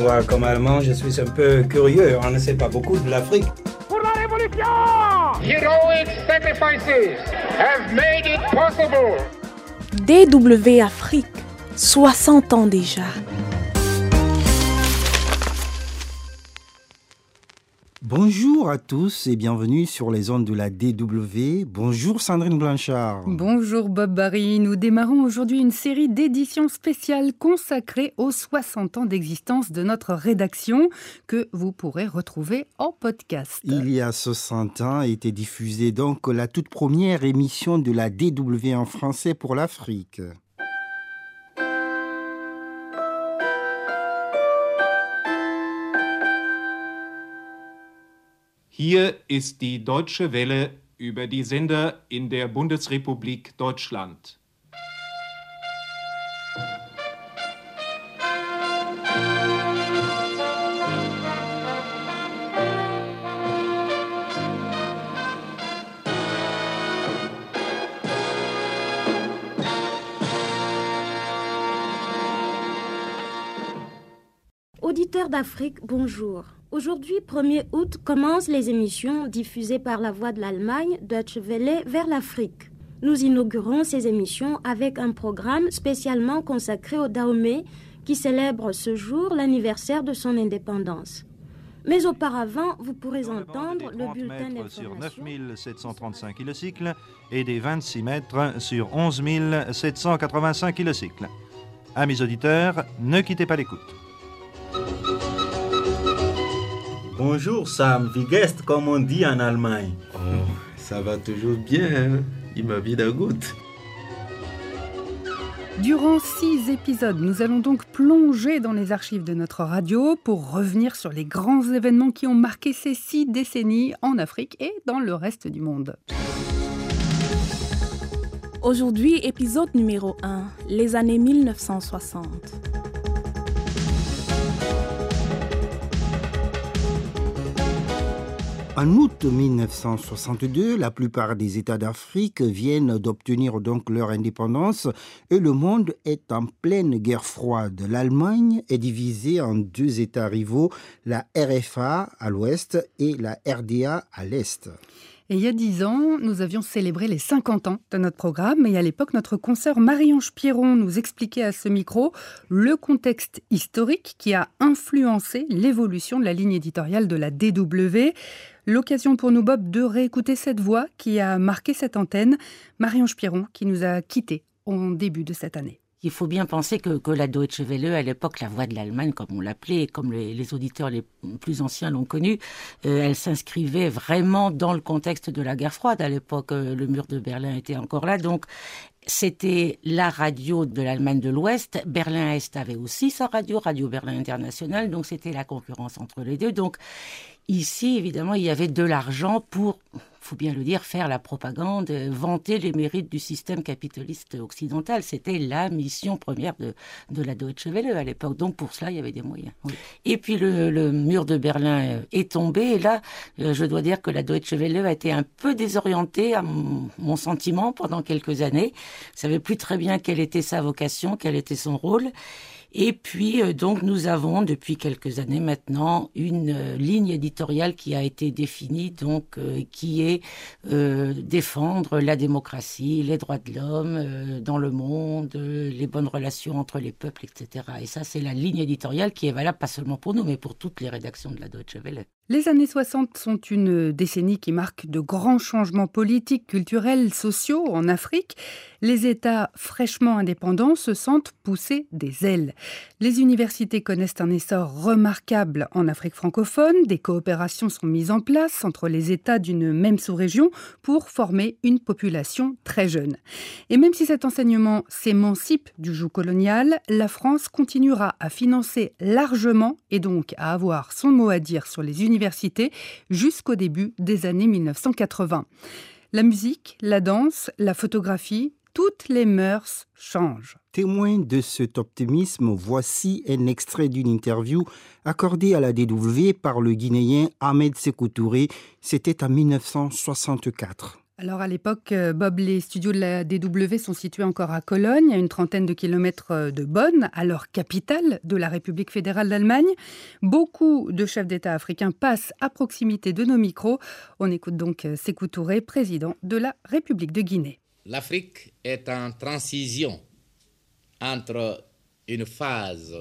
Moi, comme Allemand, je suis un peu curieux. On ne sait pas beaucoup de l'Afrique. Pour la révolution Heroic sacrifices have made it possible. DW Afrique, 60 ans déjà. Bonjour à tous et bienvenue sur les ondes de la DW. Bonjour Sandrine Blanchard. Bonjour Bob Barry. Nous démarrons aujourd'hui une série d'éditions spéciales consacrées aux 60 ans d'existence de notre rédaction que vous pourrez retrouver en podcast. Il y a 60 ans a été diffusée donc la toute première émission de la DW en français pour l'Afrique. Hier ist die Deutsche Welle über die Sender in der Bundesrepublik Deutschland. d'Afrique, bonjour. Aujourd'hui, 1er août, commencent les émissions diffusées par la voix de l'Allemagne, Deutsche Welle, vers l'Afrique. Nous inaugurons ces émissions avec un programme spécialement consacré au Dahomey qui célèbre ce jour l'anniversaire de son indépendance. Mais auparavant, vous pourrez entendre le bulletin sur d'information. 9735 kg et des 26 mètres sur 11 785 kg. Amis auditeurs, ne quittez pas l'écoute. Bonjour Sam, wie geht's comme on dit en Allemagne Oh, ça va toujours bien, hein? Il m'a bien goutte. Durant six épisodes, nous allons donc plonger dans les archives de notre radio pour revenir sur les grands événements qui ont marqué ces six décennies en Afrique et dans le reste du monde. Aujourd'hui, épisode numéro 1, les années 1960. En août 1962, la plupart des États d'Afrique viennent d'obtenir donc leur indépendance et le monde est en pleine guerre froide. L'Allemagne est divisée en deux États rivaux, la RFA à l'ouest et la RDA à l'est. Et il y a dix ans, nous avions célébré les 50 ans de notre programme et à l'époque, notre consoeur Marie-Ange Pierron nous expliquait à ce micro le contexte historique qui a influencé l'évolution de la ligne éditoriale de la DW. L'occasion pour nous, Bob, de réécouter cette voix qui a marqué cette antenne, Marie-Ange Pierron, qui nous a quittés au début de cette année. Il faut bien penser que, que la Deutsche Welle, à l'époque, la voix de l'Allemagne, comme on l'appelait, comme les, auditeurs les plus anciens l'ont connu, euh, elle s'inscrivait vraiment dans le contexte de la guerre froide. À l'époque, euh, le mur de Berlin était encore là, donc c'était la radio de l'Allemagne de l'Ouest. Berlin-Est avait aussi sa radio, Radio Berlin International, donc c'était la concurrence entre les deux. Donc ici, évidemment, il y avait de l'argent pour, faut bien le dire, faire la propagande, vanter les mérites du système capitaliste occidental. C'était la mission première de, de la Deutsche Welle à l'époque. Donc pour cela, il y avait des moyens. Et puis le, le, mur de Berlin est tombé. Et là, je dois dire que la Deutsche Welle a été un peu désorientée, à mon, sentiment, pendant quelques années. Ne savait plus très bien quelle était sa vocation, quel était son rôle. Et puis, euh, donc, nous avons depuis quelques années maintenant une euh, ligne éditoriale qui a été définie, donc, euh, qui est euh, défendre la démocratie, les droits de l'homme euh, dans le monde, les bonnes relations entre les peuples, etc. Et ça, c'est la ligne éditoriale qui est valable pas seulement pour nous, mais pour toutes les rédactions de la Deutsche Welle. Les années 60 sont une décennie qui marque de grands changements politiques, culturels, sociaux en Afrique. Les États fraîchement indépendants se sentent pousser des ailes. Les universités connaissent un essor remarquable en Afrique francophone. Des coopérations sont mises en place entre les États d'une même sous-région pour former une population très jeune. Et même si cet enseignement s'émancipe du joug colonial, la France continuera à financer largement et donc à avoir son mot à dire sur les universités jusqu'au début des années 1980. La musique, la danse, la photographie, toutes les mœurs changent. Témoin de cet optimisme, voici un extrait d'une interview accordée à la DW par le Guinéen Ahmed Sekou Touré. C'était en 1964. Alors à l'époque, euh, Bob, les studios de la DW sont situés encore à Cologne, à une trentaine de kilomètres euh, de Bonn, alors capitale de la République fédérale d'Allemagne. Beaucoup de chefs d'État africains passent à proximité de nos micros. On écoute donc euh, Sékou Touré, président de la République de Guinée. L'Afrique est en transition entre une phase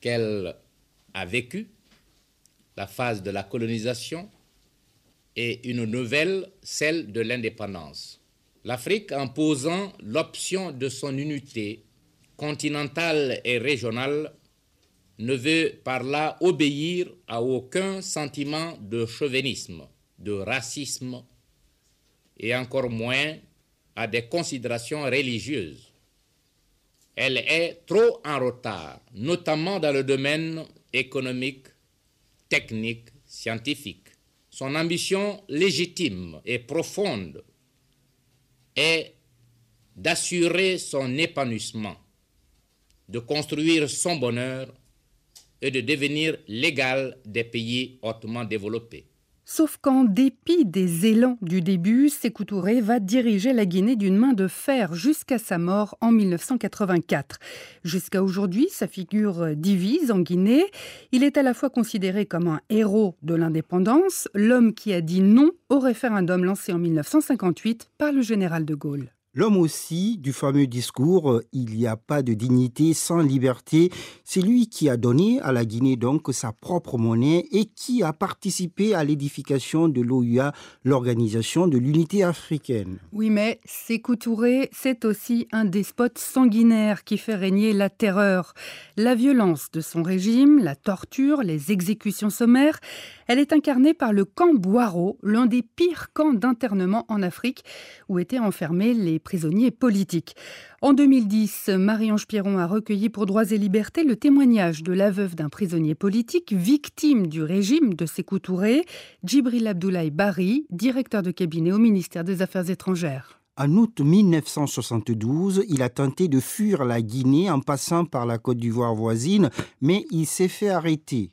qu'elle a vécue, la phase de la colonisation, et une nouvelle, celle de l'indépendance. L'Afrique, en posant l'option de son unité continentale et régionale, ne veut par là obéir à aucun sentiment de chauvinisme, de racisme, et encore moins à des considérations religieuses. Elle est trop en retard, notamment dans le domaine économique, technique, scientifique. Son ambition légitime et profonde est d'assurer son épanouissement, de construire son bonheur et de devenir l'égal des pays hautement développés. Sauf qu'en dépit des élans du début, Sékou Touré va diriger la Guinée d'une main de fer jusqu'à sa mort en 1984. Jusqu'à aujourd'hui, sa figure divise en Guinée. Il est à la fois considéré comme un héros de l'indépendance, l'homme qui a dit non au référendum lancé en 1958 par le général de Gaulle. L'homme aussi du fameux discours Il n'y a pas de dignité sans liberté, c'est lui qui a donné à la Guinée donc sa propre monnaie et qui a participé à l'édification de l'OUA, l'organisation de l'unité africaine. Oui, mais Sékou Touré, c'est aussi un despote sanguinaire qui fait régner la terreur. La violence de son régime, la torture, les exécutions sommaires, elle est incarnée par le camp Boiro, l'un des pires camps d'internement en Afrique, où étaient enfermés les prisonniers politiques. En 2010, Marie-Ange Pierron a recueilli pour Droits et Libertés le témoignage de la veuve d'un prisonnier politique victime du régime de Sékou Touré, Djibril Abdoulaye Bari, directeur de cabinet au ministère des Affaires étrangères. En août 1972, il a tenté de fuir la Guinée en passant par la Côte d'Ivoire voisine, mais il s'est fait arrêter.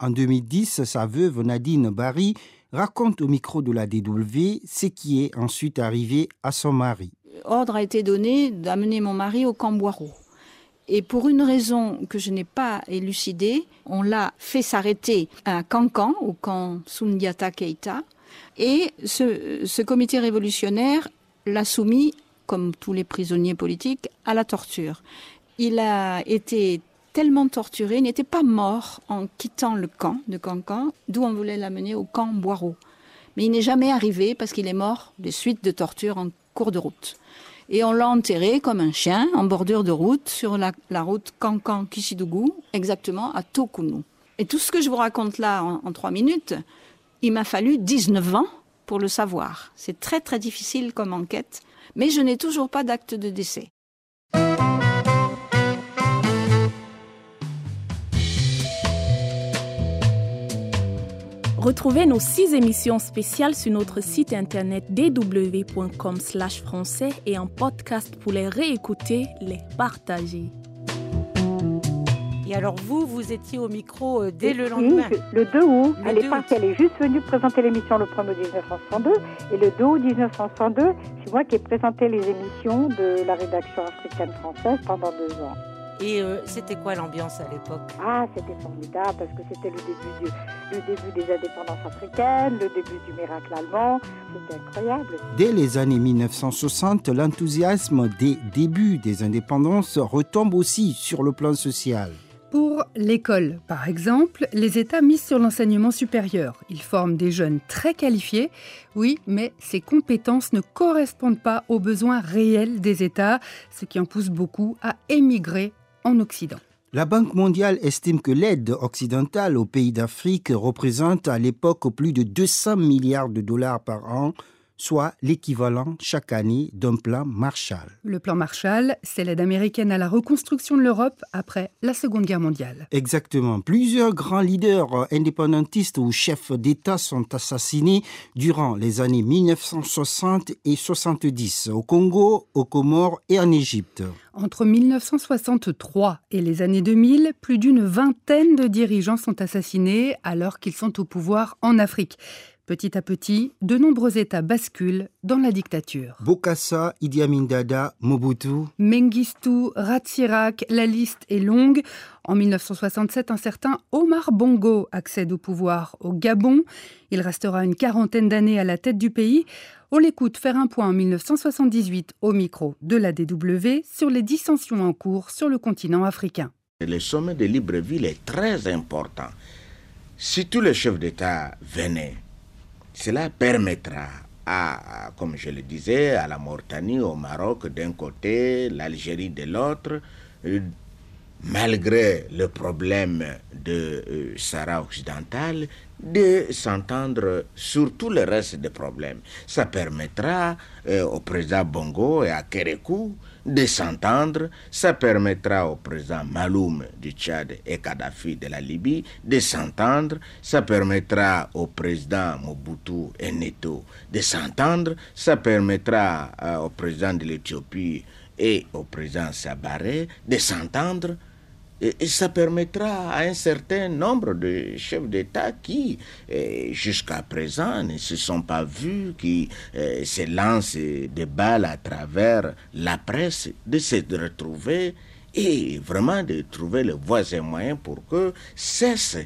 En 2010, sa veuve Nadine Barry raconte au micro de la DW ce qui est ensuite arrivé à son mari. Ordre a été donné d'amener mon mari au camp Boireau. Et pour une raison que je n'ai pas élucidée, on l'a fait s'arrêter à Cancan, au camp Sundiata Keita. Et ce, ce comité révolutionnaire l'a soumis, comme tous les prisonniers politiques, à la torture. Il a été tellement torturé, il n'était pas mort en quittant le camp de Cancan, d'où on voulait l'amener au camp Boireau. Mais il n'est jamais arrivé parce qu'il est mort des suites de torture en cours de route. Et on l'a enterré comme un chien en bordure de route sur la, route Cancan-Kishidougou, exactement à Tokounou. Et tout ce que je vous raconte là en, en trois minutes, il m'a fallu 19 ans pour le savoir. C'est très très difficile comme enquête, mais je n'ai toujours pas d'acte de décès. Retrouvez nos six émissions spéciales sur notre site internet dw.com français et en podcast pour les réécouter, les partager. Et alors vous, vous étiez au micro euh, dès le lendemain Oui, le 2 août. Le elle 2 est partie, elle est juste venue présenter l'émission le 1er 1962. Et le 2 août 1962, c'est moi qui ai présenté les émissions de la rédaction africaine française pendant deux ans. Et euh, c'était quoi l'ambiance à l'époque? Ah, c'était formidable parce que c'était le début, du, le début des indépendances africaines, le début du miracle allemand. C'était incroyable. Dès les années 1960, l'enthousiasme des débuts des indépendances retombe aussi sur le plan social. Pour l'école, par exemple, les États misent sur l'enseignement supérieur. Ils forment des jeunes très qualifiés, oui, mais ces compétences ne correspondent pas aux besoins réels des États, ce qui en pousse beaucoup à émigrer La Banque mondiale estime que l'aide occidentale aux pays d'Afrique représente à l'époque plus de 200 milliards de dollars par an, soit l'équivalent chaque année d'un plan Marshall. Le plan Marshall, c'est l'aide américaine à la reconstruction de l'Europe après la Seconde Guerre mondiale. Exactement. Plusieurs grands leaders indépendantistes ou chefs d'État sont assassinés durant les années 1960 et 70 au Congo, aux Comores et en Égypte. Entre 1963 et les années 2000, plus d'une vingtaine de dirigeants sont assassinés alors qu'ils sont au pouvoir en Afrique. Petit à petit, de nombreux États basculent dans la dictature. Bokassa, Idi Amin Dada, Mobutu. Mengistu, Ratsirak, la liste est longue. En 1967, un certain Omar Bongo accède au pouvoir au Gabon. Il restera une quarantaine d'années à la tête du pays. On l'écoute faire un point en 1978 au micro de la DW sur les dissensions en cours sur le continent africain. Le sommet de Libreville est très important. Si tous les chefs d'État venaient, cela permettra à, comme je le disais, à la Mauritanie, au Maroc d'un côté, l'Algérie de l'autre, euh, malgré le problème de euh, Sahara occidental, de s'entendre sur tout le reste des problèmes. Ça permettra euh, au président Bongo et à Kérékou de s'entendre. Ça permettra au président Maloum du Tchad et Kadhafi de la Libye de s'entendre. Ça permettra au président Mobutu et Neto de s'entendre. Ça permettra euh, au président de l'Éthiopie et au président Sabaré de s'entendre et, ça permettra à un certain nombre de chefs d'État qui, eh, jusqu'à présent, ne se sont pas vus, qui eh, se lancent des balles à travers la presse, de se retrouver et vraiment de trouver le voisin moyen pour que cesse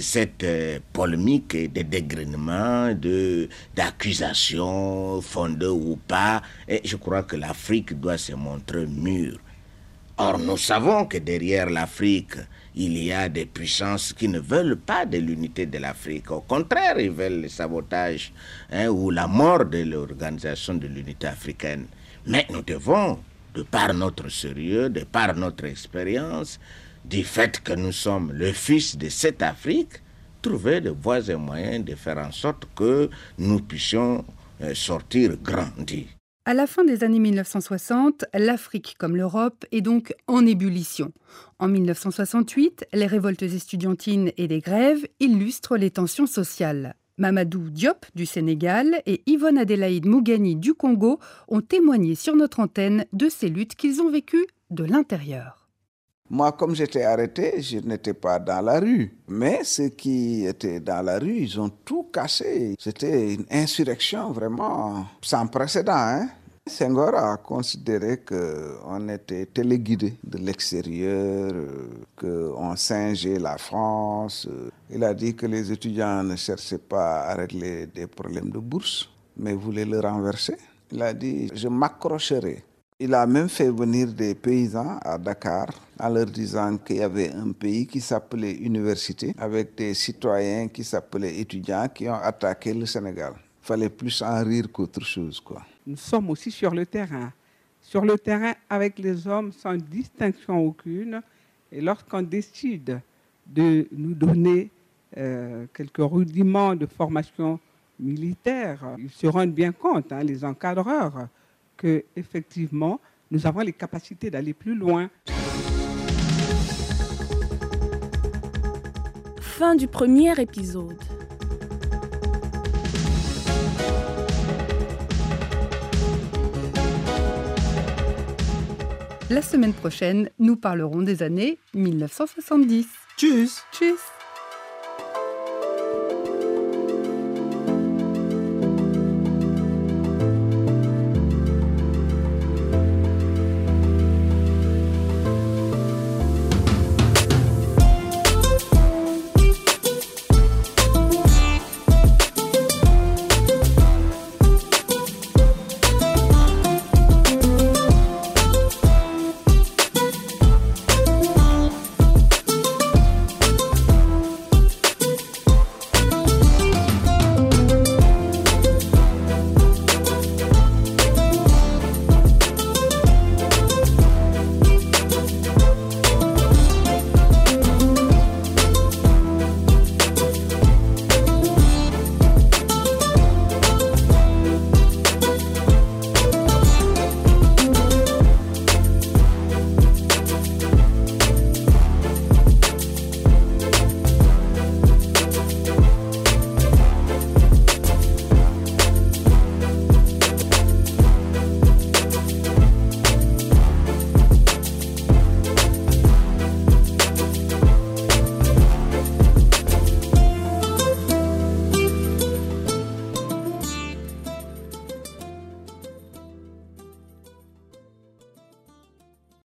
cette eh, polémique de dégrinement, de d'accusations fondées ou pas. Et je crois que l'Afrique doit se montrer mûre. Or, nous savons que derrière l'Afrique, il y a des puissances qui ne veulent pas de l'unité de l'Afrique. Au contraire, ils veulent le sabotage hein, ou la mort de l'organisation de l'unité africaine. Mais nous devons, de par notre sérieux, de par notre expérience, du fait que nous sommes le fils de cette Afrique, trouver des voies et moyens de faire en sorte que nous puissions euh, sortir grandis. À la fin des années 1960, l'Afrique comme l'Europe est donc en ébullition. En 1968, les révoltes estudiantines et les grèves illustrent les tensions sociales. Mamadou Diop du Sénégal et Yvonne Adélaïde Mougani du Congo ont témoigné sur notre antenne de ces luttes qu'ils ont vécues de l'intérieur. Moi, comme j'étais arrêté, je n'étais pas dans la rue. Mais ceux qui étaient dans la rue, ils ont tout cassé. C'était une insurrection vraiment sans précédent. Hein? Senghor a considéré qu'on était téléguidé de l'extérieur, qu'on singeait la France. Il a dit que les étudiants ne cherchaient pas à régler des problèmes de bourse, mais voulaient le renverser. Il a dit, je m'accrocherai. Il a même fait venir des paysans à Dakar en leur disant qu'il y avait un pays qui s'appelait université, avec des citoyens qui s'appelaient étudiants qui ont attaqué le Sénégal. Fallait plus en rire qu'autre chose. Quoi nous sommes aussi sur le terrain. Sur le terrain avec les hommes sans distinction aucune. Et lorsqu'on décide de nous donner euh, quelques rudiments de formation militaire, ils se rendent bien compte, hein, les encadreurs, que effectivement nous avons les capacités d'aller plus loin. Fin du premier épisode. La semaine prochaine, nous parlerons des années 1970. Tchuss Tchuss